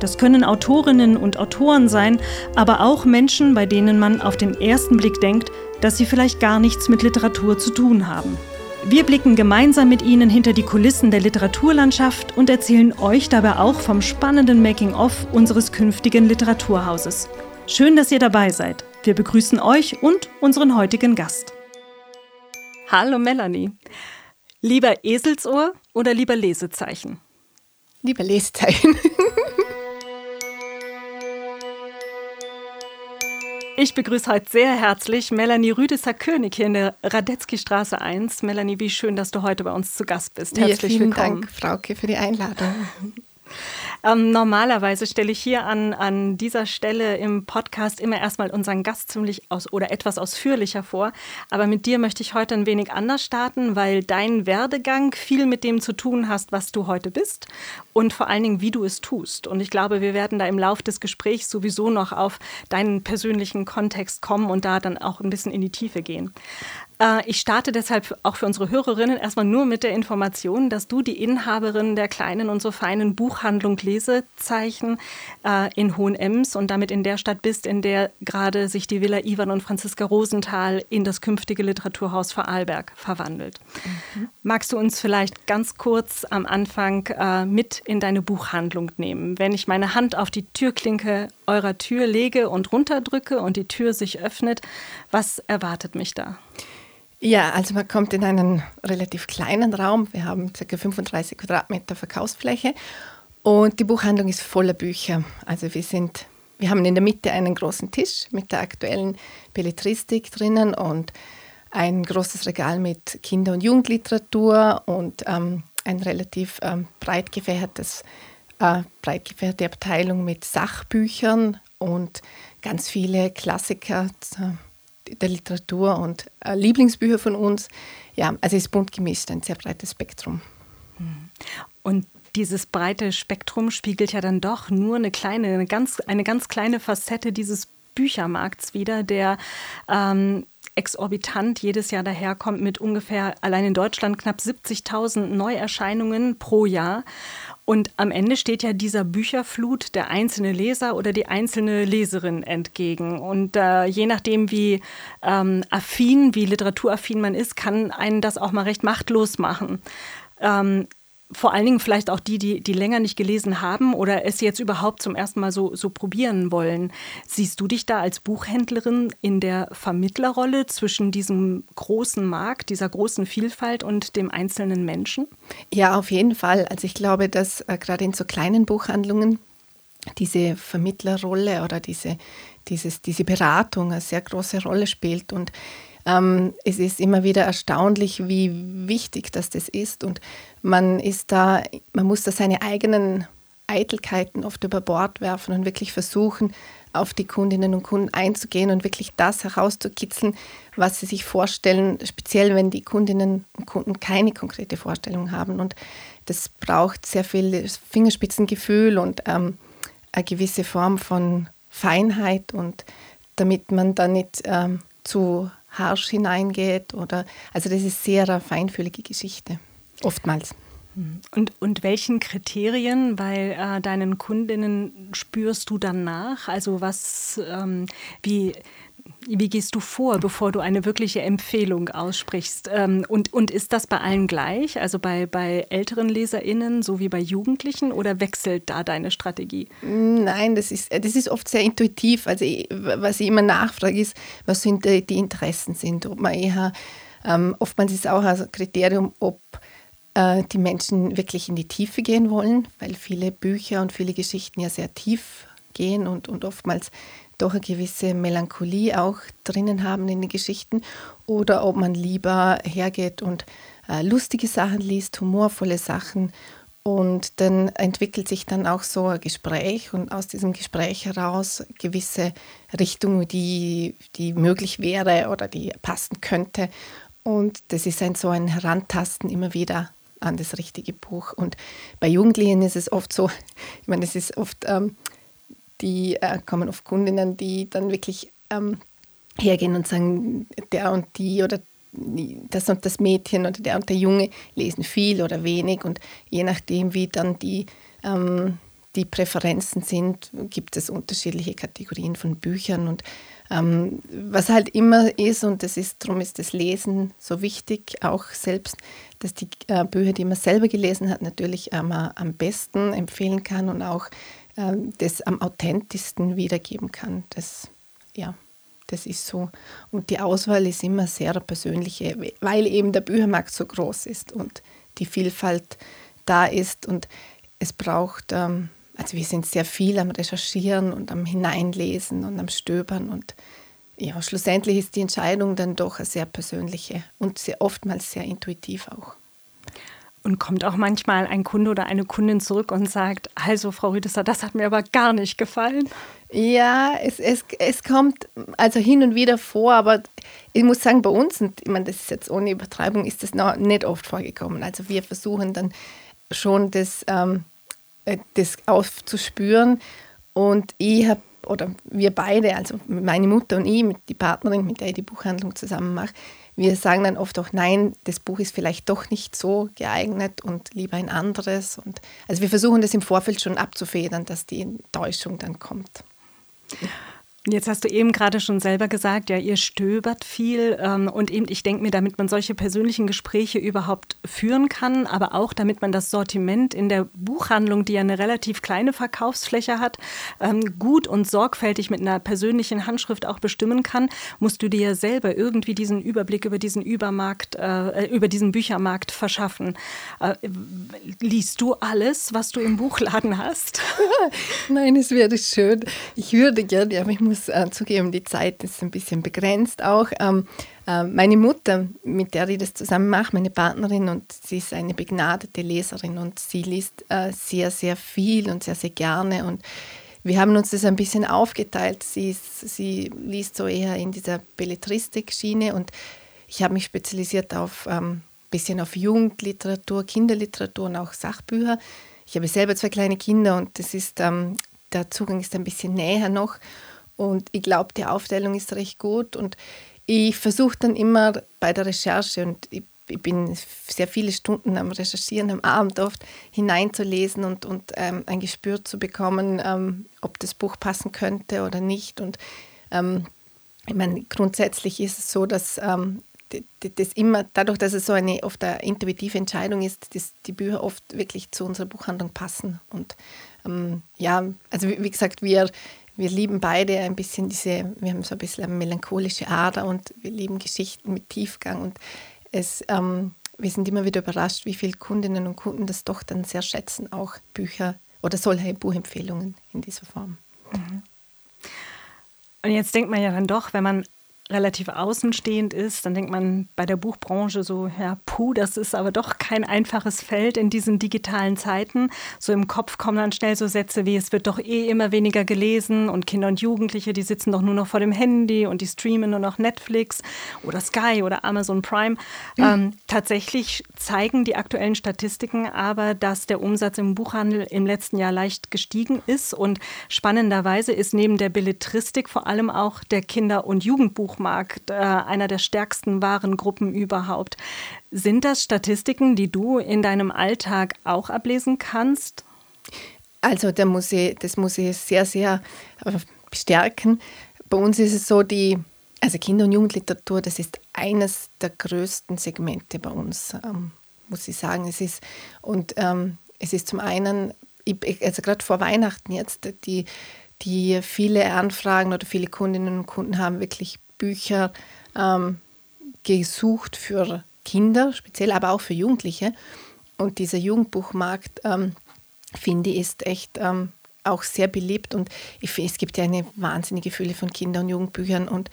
Das können Autorinnen und Autoren sein, aber auch Menschen, bei denen man auf den ersten Blick denkt, dass sie vielleicht gar nichts mit Literatur zu tun haben. Wir blicken gemeinsam mit Ihnen hinter die Kulissen der Literaturlandschaft und erzählen euch dabei auch vom spannenden Making-of unseres künftigen Literaturhauses. Schön, dass ihr dabei seid. Wir begrüßen euch und unseren heutigen Gast. Hallo Melanie. Lieber Eselsohr oder lieber Lesezeichen? Lieber Lesezeichen. Ich begrüße heute sehr herzlich Melanie Rüdeser-König hier in der Radetzky-Straße 1. Melanie, wie schön, dass du heute bei uns zu Gast bist. Herzlich ja, vielen willkommen. Dank, Frauke, für die Einladung. Ähm, normalerweise stelle ich hier an, an dieser Stelle im Podcast immer erstmal unseren Gast ziemlich aus oder etwas ausführlicher vor. Aber mit dir möchte ich heute ein wenig anders starten, weil dein Werdegang viel mit dem zu tun hast, was du heute bist und vor allen Dingen, wie du es tust. Und ich glaube, wir werden da im Laufe des Gesprächs sowieso noch auf deinen persönlichen Kontext kommen und da dann auch ein bisschen in die Tiefe gehen. Äh, ich starte deshalb auch für unsere Hörerinnen erstmal nur mit der Information, dass du die Inhaberin der kleinen und so feinen Buchhandlung Lesezeichen äh, in Hohenems und damit in der Stadt bist, in der gerade sich die Villa Ivan und Franziska Rosenthal in das künftige Literaturhaus Vorarlberg verwandelt. Mhm. Magst du uns vielleicht ganz kurz am Anfang äh, mit in deine Buchhandlung nehmen? Wenn ich meine Hand auf die Türklinke eurer Tür lege und runterdrücke und die Tür sich öffnet, was erwartet mich da? Ja, also man kommt in einen relativ kleinen Raum. Wir haben ca. 35 Quadratmeter Verkaufsfläche und die Buchhandlung ist voller Bücher. Also wir sind, wir haben in der Mitte einen großen Tisch mit der aktuellen Belletristik drinnen und ein großes Regal mit Kinder- und Jugendliteratur und ähm, ein relativ ähm, breit gefächertes, äh, breit gefächerte Abteilung mit Sachbüchern und ganz viele Klassiker der Literatur und äh, Lieblingsbücher von uns. Ja, also es ist bunt gemischt, ein sehr breites Spektrum. Hm. Und dieses breite Spektrum spiegelt ja dann doch nur eine kleine, eine ganz, eine ganz kleine Facette dieses Büchermarkts wieder, der ähm, exorbitant jedes Jahr daherkommt mit ungefähr allein in Deutschland knapp 70.000 Neuerscheinungen pro Jahr. Und am Ende steht ja dieser Bücherflut der einzelne Leser oder die einzelne Leserin entgegen. Und äh, je nachdem, wie ähm, affin, wie literaturaffin man ist, kann einen das auch mal recht machtlos machen. Ähm, vor allen Dingen vielleicht auch die, die, die länger nicht gelesen haben oder es jetzt überhaupt zum ersten Mal so, so probieren wollen. Siehst du dich da als Buchhändlerin in der Vermittlerrolle zwischen diesem großen Markt, dieser großen Vielfalt und dem einzelnen Menschen? Ja, auf jeden Fall. Also ich glaube, dass äh, gerade in so kleinen Buchhandlungen diese Vermittlerrolle oder diese, dieses, diese Beratung eine sehr große Rolle spielt. Und ähm, es ist immer wieder erstaunlich, wie wichtig das, das ist. Und man ist da, man muss da seine eigenen Eitelkeiten oft über Bord werfen und wirklich versuchen, auf die Kundinnen und Kunden einzugehen und wirklich das herauszukitzeln, was sie sich vorstellen, speziell wenn die Kundinnen und Kunden keine konkrete Vorstellung haben. Und das braucht sehr viel Fingerspitzengefühl und ähm, eine gewisse Form von Feinheit und damit man da nicht ähm, zu harsch hineingeht oder also das ist sehr eine feinfühlige Geschichte oftmals. Und, und welchen Kriterien bei äh, deinen Kundinnen spürst du dann nach? Also was, ähm, wie, wie gehst du vor, bevor du eine wirkliche Empfehlung aussprichst? Ähm, und, und ist das bei allen gleich, also bei, bei älteren LeserInnen sowie bei Jugendlichen oder wechselt da deine Strategie? Nein, das ist, das ist oft sehr intuitiv. Also was ich immer nachfrage ist, was sind die, Interessen sind. Ob man eher, ähm, oftmals ist auch ein Kriterium, ob äh, die Menschen wirklich in die Tiefe gehen wollen, weil viele Bücher und viele Geschichten ja sehr tief gehen und, und oftmals doch eine gewisse Melancholie auch drinnen haben in den Geschichten oder ob man lieber hergeht und äh, lustige Sachen liest, humorvolle Sachen Und dann entwickelt sich dann auch so ein Gespräch und aus diesem Gespräch heraus gewisse Richtungen, die, die möglich wäre oder die passen könnte. Und das ist ein so ein Herantasten immer wieder an das richtige Buch. Und bei Jugendlichen ist es oft so, ich meine, es ist oft, ähm, die äh, kommen oft Kundinnen, die dann wirklich ähm, hergehen und sagen, der und die oder das und das Mädchen oder der und der Junge lesen viel oder wenig und je nachdem, wie dann die, ähm, die Präferenzen sind, gibt es unterschiedliche Kategorien von Büchern und ähm, was halt immer ist und das ist, darum ist das Lesen so wichtig, auch selbst, dass die äh, Bücher, die man selber gelesen hat, natürlich ähm, am besten empfehlen kann und auch das am authentischsten wiedergeben kann. Das, ja. Das ist so. Und die Auswahl ist immer sehr persönliche, weil eben der Büchermarkt so groß ist und die Vielfalt da ist. Und es braucht, ähm, also wir sind sehr viel am Recherchieren und am Hineinlesen und am Stöbern. Und ja, schlussendlich ist die Entscheidung dann doch eine sehr persönliche und sehr oftmals sehr intuitiv auch. Und kommt auch manchmal ein Kunde oder eine Kundin zurück und sagt, also Frau Rüdesser, das hat mir aber gar nicht gefallen. Ja, es, es, es kommt also hin und wieder vor, aber ich muss sagen, bei uns, und ich meine, das ist jetzt ohne Übertreibung, ist das noch nicht oft vorgekommen. Also wir versuchen dann schon das, ähm, äh, das aufzuspüren. Und ich habe, oder wir beide, also meine Mutter und ich, mit die Partnerin, mit der ich die Buchhandlung zusammen mache, wir sagen dann oft auch, nein, das Buch ist vielleicht doch nicht so geeignet und lieber ein anderes. Und also wir versuchen das im Vorfeld schon abzufedern, dass die Enttäuschung dann kommt. Jetzt hast du eben gerade schon selber gesagt, ja, ihr stöbert viel ähm, und eben, ich denke mir, damit man solche persönlichen Gespräche überhaupt führen kann, aber auch damit man das Sortiment in der Buchhandlung, die ja eine relativ kleine Verkaufsfläche hat, ähm, gut und sorgfältig mit einer persönlichen Handschrift auch bestimmen kann, musst du dir ja selber irgendwie diesen Überblick über diesen Übermarkt, äh, über diesen Büchermarkt verschaffen. Äh, liest du alles, was du im Buchladen hast? Nein, es wäre schön. Ich würde gerne, aber ich muss muss äh, zugeben, die Zeit ist ein bisschen begrenzt auch. Ähm, äh, meine Mutter, mit der ich das zusammen mache, meine Partnerin, und sie ist eine begnadete Leserin und sie liest äh, sehr, sehr viel und sehr, sehr gerne. Und wir haben uns das ein bisschen aufgeteilt. Sie, ist, sie liest so eher in dieser Belletristik-Schiene und ich habe mich spezialisiert auf ein ähm, bisschen auf Jugendliteratur, Kinderliteratur und auch Sachbücher. Ich habe selber zwei kleine Kinder und das ist, ähm, der Zugang ist ein bisschen näher noch. Und ich glaube, die Aufteilung ist recht gut. Und ich versuche dann immer bei der Recherche, und ich, ich, bin sehr viele Stunden am Recherchieren, am Abend oft hineinzulesen und, und ähm, ein Gespür zu bekommen, ähm, ob das Buch passen könnte oder nicht. Und ähm, ich meine, grundsätzlich ist es so, dass ähm, das immer, dadurch, dass es so eine oft eine intuitive Entscheidung ist, dass die Bücher oft wirklich zu unserer Buchhandlung passen. Und ähm, ja, also wie, wie gesagt, wir, wir lieben beide ein bisschen diese, wir haben so ein bisschen eine melancholische Ader und wir lieben Geschichten mit Tiefgang und es, ähm, wir sind immer wieder überrascht, wie viele Kundinnen und Kunden das doch dann sehr schätzen, auch Bücher oder solche Buchempfehlungen in dieser Form. Mhm. Und jetzt denkt man ja dann doch, wenn man relativ außenstehend ist, dann denkt man bei der Buchbranche so, ja, puh, das ist aber doch kein einfaches Feld in diesen digitalen Zeiten. So im Kopf kommen dann schnell so Sätze wie, es wird doch eh immer weniger gelesen und Kinder und Jugendliche, die sitzen doch nur noch vor dem Handy und die streamen nur noch Netflix oder Sky oder Amazon Prime. Mhm. Ähm, tatsächlich zeigen die aktuellen Statistiken aber, dass der Umsatz im Buchhandel im letzten Jahr leicht gestiegen ist und spannenderweise ist neben der Belletristik vor allem auch der Kinder- und Jugendbuch Buchmarkt, äh, einer der stärksten Warengruppen überhaupt. Sind das Statistiken, die du in deinem Alltag auch ablesen kannst? Also da muss das muss ich sehr, sehr äh, bestärken. Bei uns ist es so, die, also Kinder- und Jugendliteratur, das ist eines der größten Segmente bei uns, ähm, muss ich sagen. Es ist, und ähm, es ist zum einen, also gerade vor Weihnachten jetzt, die, die viele Anfragen oder viele Kundinnen und Kunden haben wirklich Bücher ähm, gesucht für Kinder, speziell aber auch für Jugendliche. Und dieser Jugendbuchmarkt, ähm, finde ich, ist echt ähm, auch sehr beliebt. Und ich, es gibt ja eine wahnsinnige Fülle von Kinder- und Jugendbüchern. Und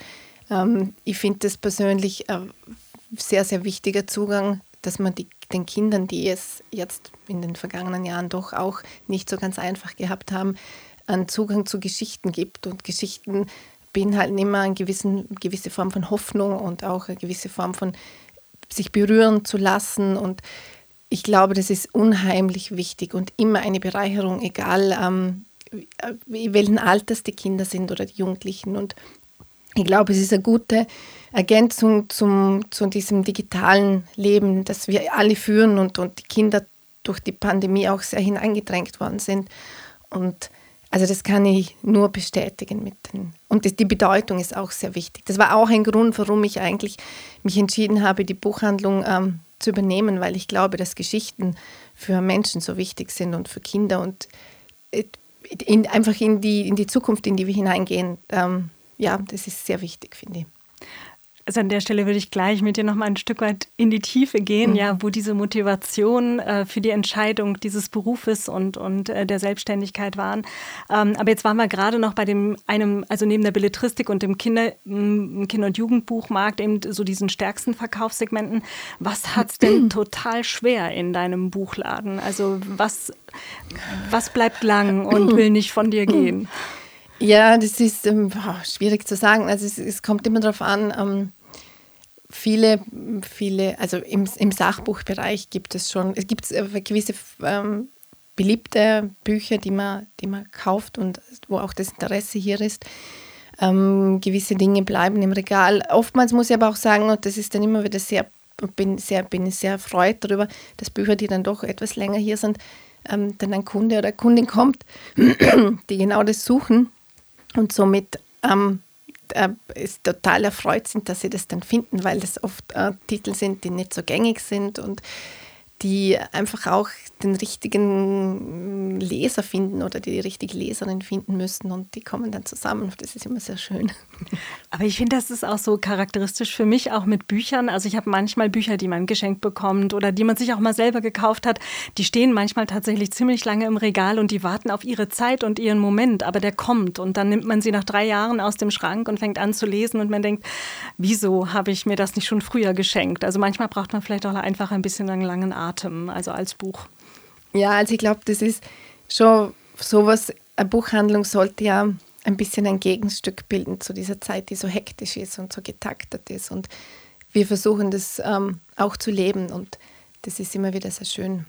ähm, ich finde das persönlich ein sehr, sehr wichtiger Zugang, dass man die den Kindern, die es jetzt in den vergangenen Jahren doch auch nicht so ganz einfach gehabt haben, einen Zugang zu Geschichten gibt. Und Geschichten beinhalten immer eine gewissen, gewisse Form von Hoffnung und auch eine gewisse Form von sich berühren zu lassen. Und ich glaube, das ist unheimlich wichtig und immer eine Bereicherung, egal ähm, welchen Alters die Kinder sind oder die Jugendlichen. Und ich glaube, es ist eine gute Ergänzung zum, zu diesem digitalen Leben, das wir alle führen und, und die Kinder durch die Pandemie auch sehr hineingedrängt worden sind. Und also das kann ich nur bestätigen mit den. Und das, die Bedeutung ist auch sehr wichtig. Das war auch ein Grund, warum ich eigentlich mich entschieden habe, die Buchhandlung ähm, zu übernehmen, weil ich glaube, dass Geschichten für Menschen so wichtig sind und für Kinder und äh, in, einfach in die, in die Zukunft, in die wir hineingehen. Ähm, ja, das ist sehr wichtig, finde ich. Also an der Stelle würde ich gleich mit dir noch mal ein Stück weit in die Tiefe gehen, mhm. ja, wo diese Motivation äh, für die Entscheidung dieses Berufes und, und äh, der Selbstständigkeit waren. Ähm, aber jetzt waren wir gerade noch bei dem einem, also neben der Belletristik und dem Kinder, Kinder- und Jugendbuchmarkt eben so diesen stärksten Verkaufssegmenten. Was hat es denn total schwer in deinem Buchladen? Also was, was bleibt lang und will nicht von dir gehen? Ja, das ist ähm, schwierig zu sagen. Also es, es kommt immer darauf an, ähm, viele, viele, also im, im Sachbuchbereich gibt es schon, es gibt äh, gewisse ähm, beliebte Bücher, die man, die man kauft und wo auch das Interesse hier ist. Ähm, gewisse Dinge bleiben im Regal. Oftmals muss ich aber auch sagen, und das ist dann immer wieder sehr, bin sehr, bin sehr erfreut darüber, dass Bücher, die dann doch etwas länger hier sind, ähm, dann ein Kunde oder Kundin kommt, die genau das suchen und somit ähm, äh, ist total erfreut sind, dass sie das dann finden, weil das oft äh, Titel sind, die nicht so gängig sind und die einfach auch den richtigen Leser finden oder die richtige Leserin finden müssen und die kommen dann zusammen. Das ist immer sehr schön. Aber ich finde, das ist auch so charakteristisch für mich, auch mit Büchern. Also ich habe manchmal Bücher, die man geschenkt bekommt oder die man sich auch mal selber gekauft hat. Die stehen manchmal tatsächlich ziemlich lange im Regal und die warten auf ihre Zeit und ihren Moment. Aber der kommt und dann nimmt man sie nach drei Jahren aus dem Schrank und fängt an zu lesen und man denkt, wieso habe ich mir das nicht schon früher geschenkt? Also manchmal braucht man vielleicht auch einfach ein bisschen einen langen Atem, also als Buch. Ja, also ich glaube, das ist schon sowas, eine Buchhandlung sollte ja ein bisschen ein Gegenstück bilden zu dieser Zeit, die so hektisch ist und so getaktet ist. Und wir versuchen das ähm, auch zu leben und das ist immer wieder sehr schön.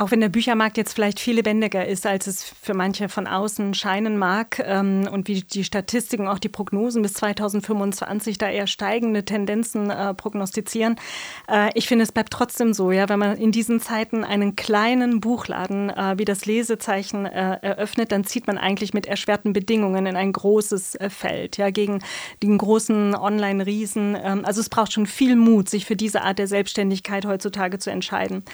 Auch wenn der Büchermarkt jetzt vielleicht viel lebendiger ist, als es für manche von außen scheinen mag ähm, und wie die Statistiken, auch die Prognosen bis 2025 da eher steigende Tendenzen äh, prognostizieren. Äh, ich finde, es bleibt trotzdem so, ja, wenn man in diesen Zeiten einen kleinen Buchladen äh, wie das Lesezeichen äh, eröffnet, dann zieht man eigentlich mit erschwerten Bedingungen in ein großes äh, Feld, ja, gegen den großen Online-Riesen. Ähm, also es braucht schon viel Mut, sich für diese Art der Selbstständigkeit heutzutage zu entscheiden.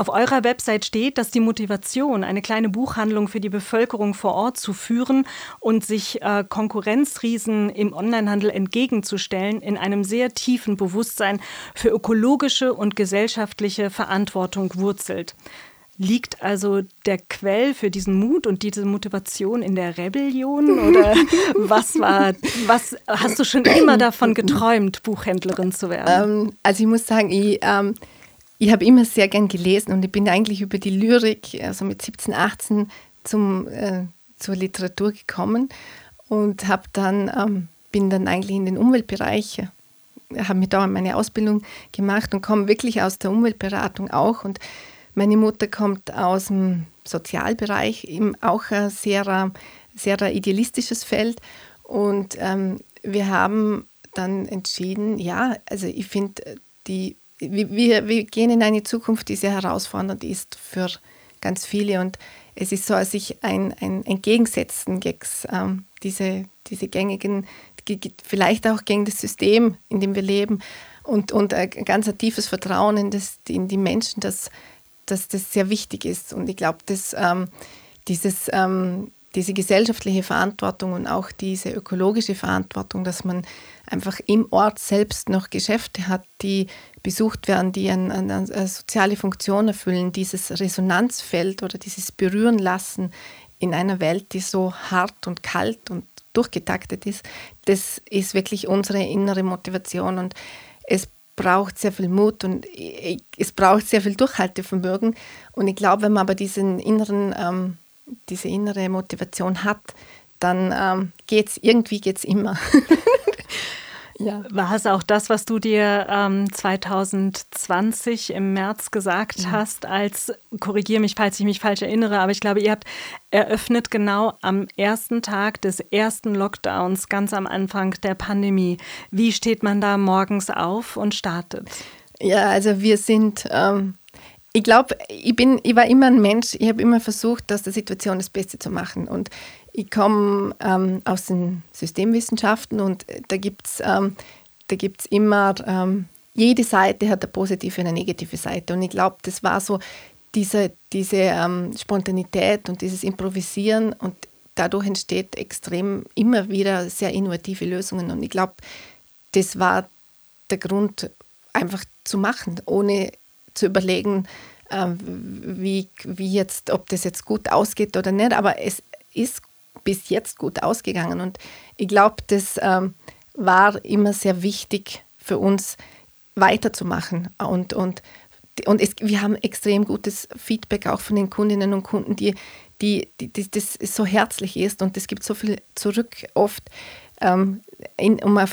Auf eurer Website steht, dass die Motivation, eine kleine Buchhandlung für die Bevölkerung vor Ort zu führen und sich äh, Konkurrenzriesen im Onlinehandel entgegenzustellen, in einem sehr tiefen Bewusstsein für ökologische und gesellschaftliche Verantwortung wurzelt. Liegt also der Quell für diesen Mut und diese Motivation in der Rebellion? Oder was war, was hast du schon immer davon geträumt, Buchhändlerin zu werden? Ähm, also ich muss sagen, ich, ähm, ich habe immer sehr gern gelesen und ich bin eigentlich über die Lyrik, also mit 17, 18, zum, äh, zur Literatur gekommen und habe dann, ähm, bin dann eigentlich in den Umweltbereich, habe mir da meine Ausbildung gemacht und komme wirklich aus der Umweltberatung auch. Und meine Mutter kommt aus dem Sozialbereich, eben auch ein sehr, sehr idealistisches Feld. Und ähm, wir haben dann entschieden, ja, also ich finde die wir, wir gehen in eine Zukunft, die sehr herausfordernd ist für ganz viele. Und es ist so, als sich ein, ein Entgegensetzen gegen ähm, diese, diese gängigen, vielleicht auch gegen das System, in dem wir leben und, und ein ganz tiefes Vertrauen in, das, in die Menschen, dass, dass das sehr wichtig ist. Und ich glaube, dass ähm, dieses, ähm, diese gesellschaftliche Verantwortung und auch diese ökologische Verantwortung, dass man einfach im Ort selbst noch Geschäfte hat, die besucht werden, die eine, eine, eine soziale Funktion erfüllen, dieses Resonanzfeld oder dieses Berühren lassen in einer Welt, die so hart und kalt und durchgetaktet ist, das ist wirklich unsere innere Motivation und es braucht sehr viel Mut und es braucht sehr viel Durchhaltevermögen. Und ich glaube, wenn man aber diesen inneren, ähm, diese innere Motivation hat, dann ähm, es irgendwie geht's immer. Ja. War es auch das, was du dir ähm, 2020 im März gesagt ja. hast, als, korrigiere mich, falls ich mich falsch erinnere, aber ich glaube, ihr habt eröffnet genau am ersten Tag des ersten Lockdowns, ganz am Anfang der Pandemie. Wie steht man da morgens auf und startet? Ja, also wir sind, ähm, ich glaube, ich, ich war immer ein Mensch, ich habe immer versucht, aus der Situation das Beste zu machen. Und ich komme ähm, aus den Systemwissenschaften und da gibt es ähm, immer, ähm, jede Seite hat eine positive und eine negative Seite. Und ich glaube, das war so diese, diese ähm, Spontanität und dieses Improvisieren und dadurch entsteht extrem immer wieder sehr innovative Lösungen. Und ich glaube, das war der Grund, einfach zu machen, ohne zu überlegen, ähm, wie, wie jetzt, ob das jetzt gut ausgeht oder nicht. Aber es ist bis jetzt gut ausgegangen. Und ich glaube, das ähm, war immer sehr wichtig für uns weiterzumachen. Und, und, und es, wir haben extrem gutes Feedback auch von den Kundinnen und Kunden, die, die, die, die das so herzlich ist und es gibt so viel zurück oft. Ähm, in, und man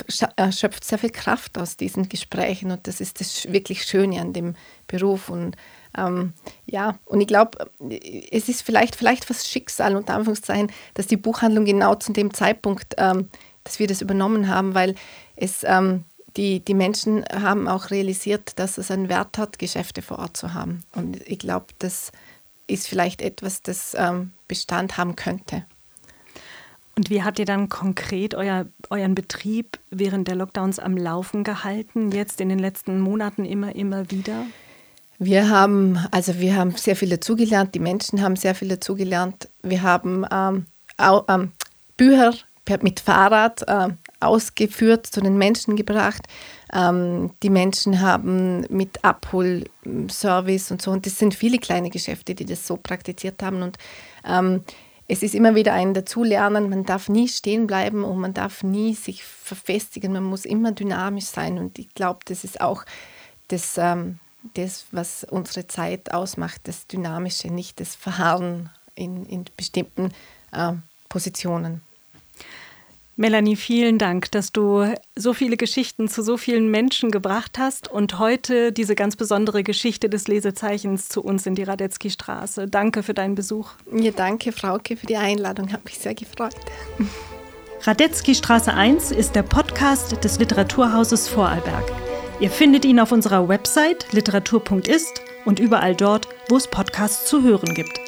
schöpft sehr viel Kraft aus diesen Gesprächen und das ist das wirklich Schöne an dem Beruf. Und ähm, ja, und ich glaube, es ist vielleicht, vielleicht was Schicksal, unter Anführungszeichen, dass die Buchhandlung genau zu dem Zeitpunkt, ähm, dass wir das übernommen haben, weil es, ähm, die, die Menschen haben auch realisiert, dass es einen Wert hat, Geschäfte vor Ort zu haben. Und ich glaube, das ist vielleicht etwas, das ähm, Bestand haben könnte. Und wie habt ihr dann konkret euer, euren Betrieb während der Lockdowns am Laufen gehalten, jetzt in den letzten Monaten immer, immer wieder? Wir haben, also wir haben sehr viel dazugelernt, die Menschen haben sehr viel dazugelernt. Wir haben ähm, auch, ähm, Bücher mit Fahrrad äh, ausgeführt, zu den Menschen gebracht. Ähm, die Menschen haben mit Abholservice und so, und das sind viele kleine Geschäfte, die das so praktiziert haben. Und ähm, es ist immer wieder ein Dazulernen. Man darf nie stehen bleiben und man darf nie sich verfestigen. Man muss immer dynamisch sein. Und ich glaube, das ist auch das ähm, das, was unsere Zeit ausmacht, das Dynamische, nicht das Verharren in, in bestimmten äh, Positionen. Melanie, vielen Dank, dass du so viele Geschichten zu so vielen Menschen gebracht hast und heute diese ganz besondere Geschichte des Lesezeichens zu uns in die Radetzky Straße. Danke für deinen Besuch. Ja, danke, Frauke, für die Einladung. Hat mich sehr gefreut. Radetzky Straße 1 ist der Podcast des Literaturhauses Vorarlberg. Ihr findet ihn auf unserer Website literatur.ist und überall dort, wo es Podcasts zu hören gibt.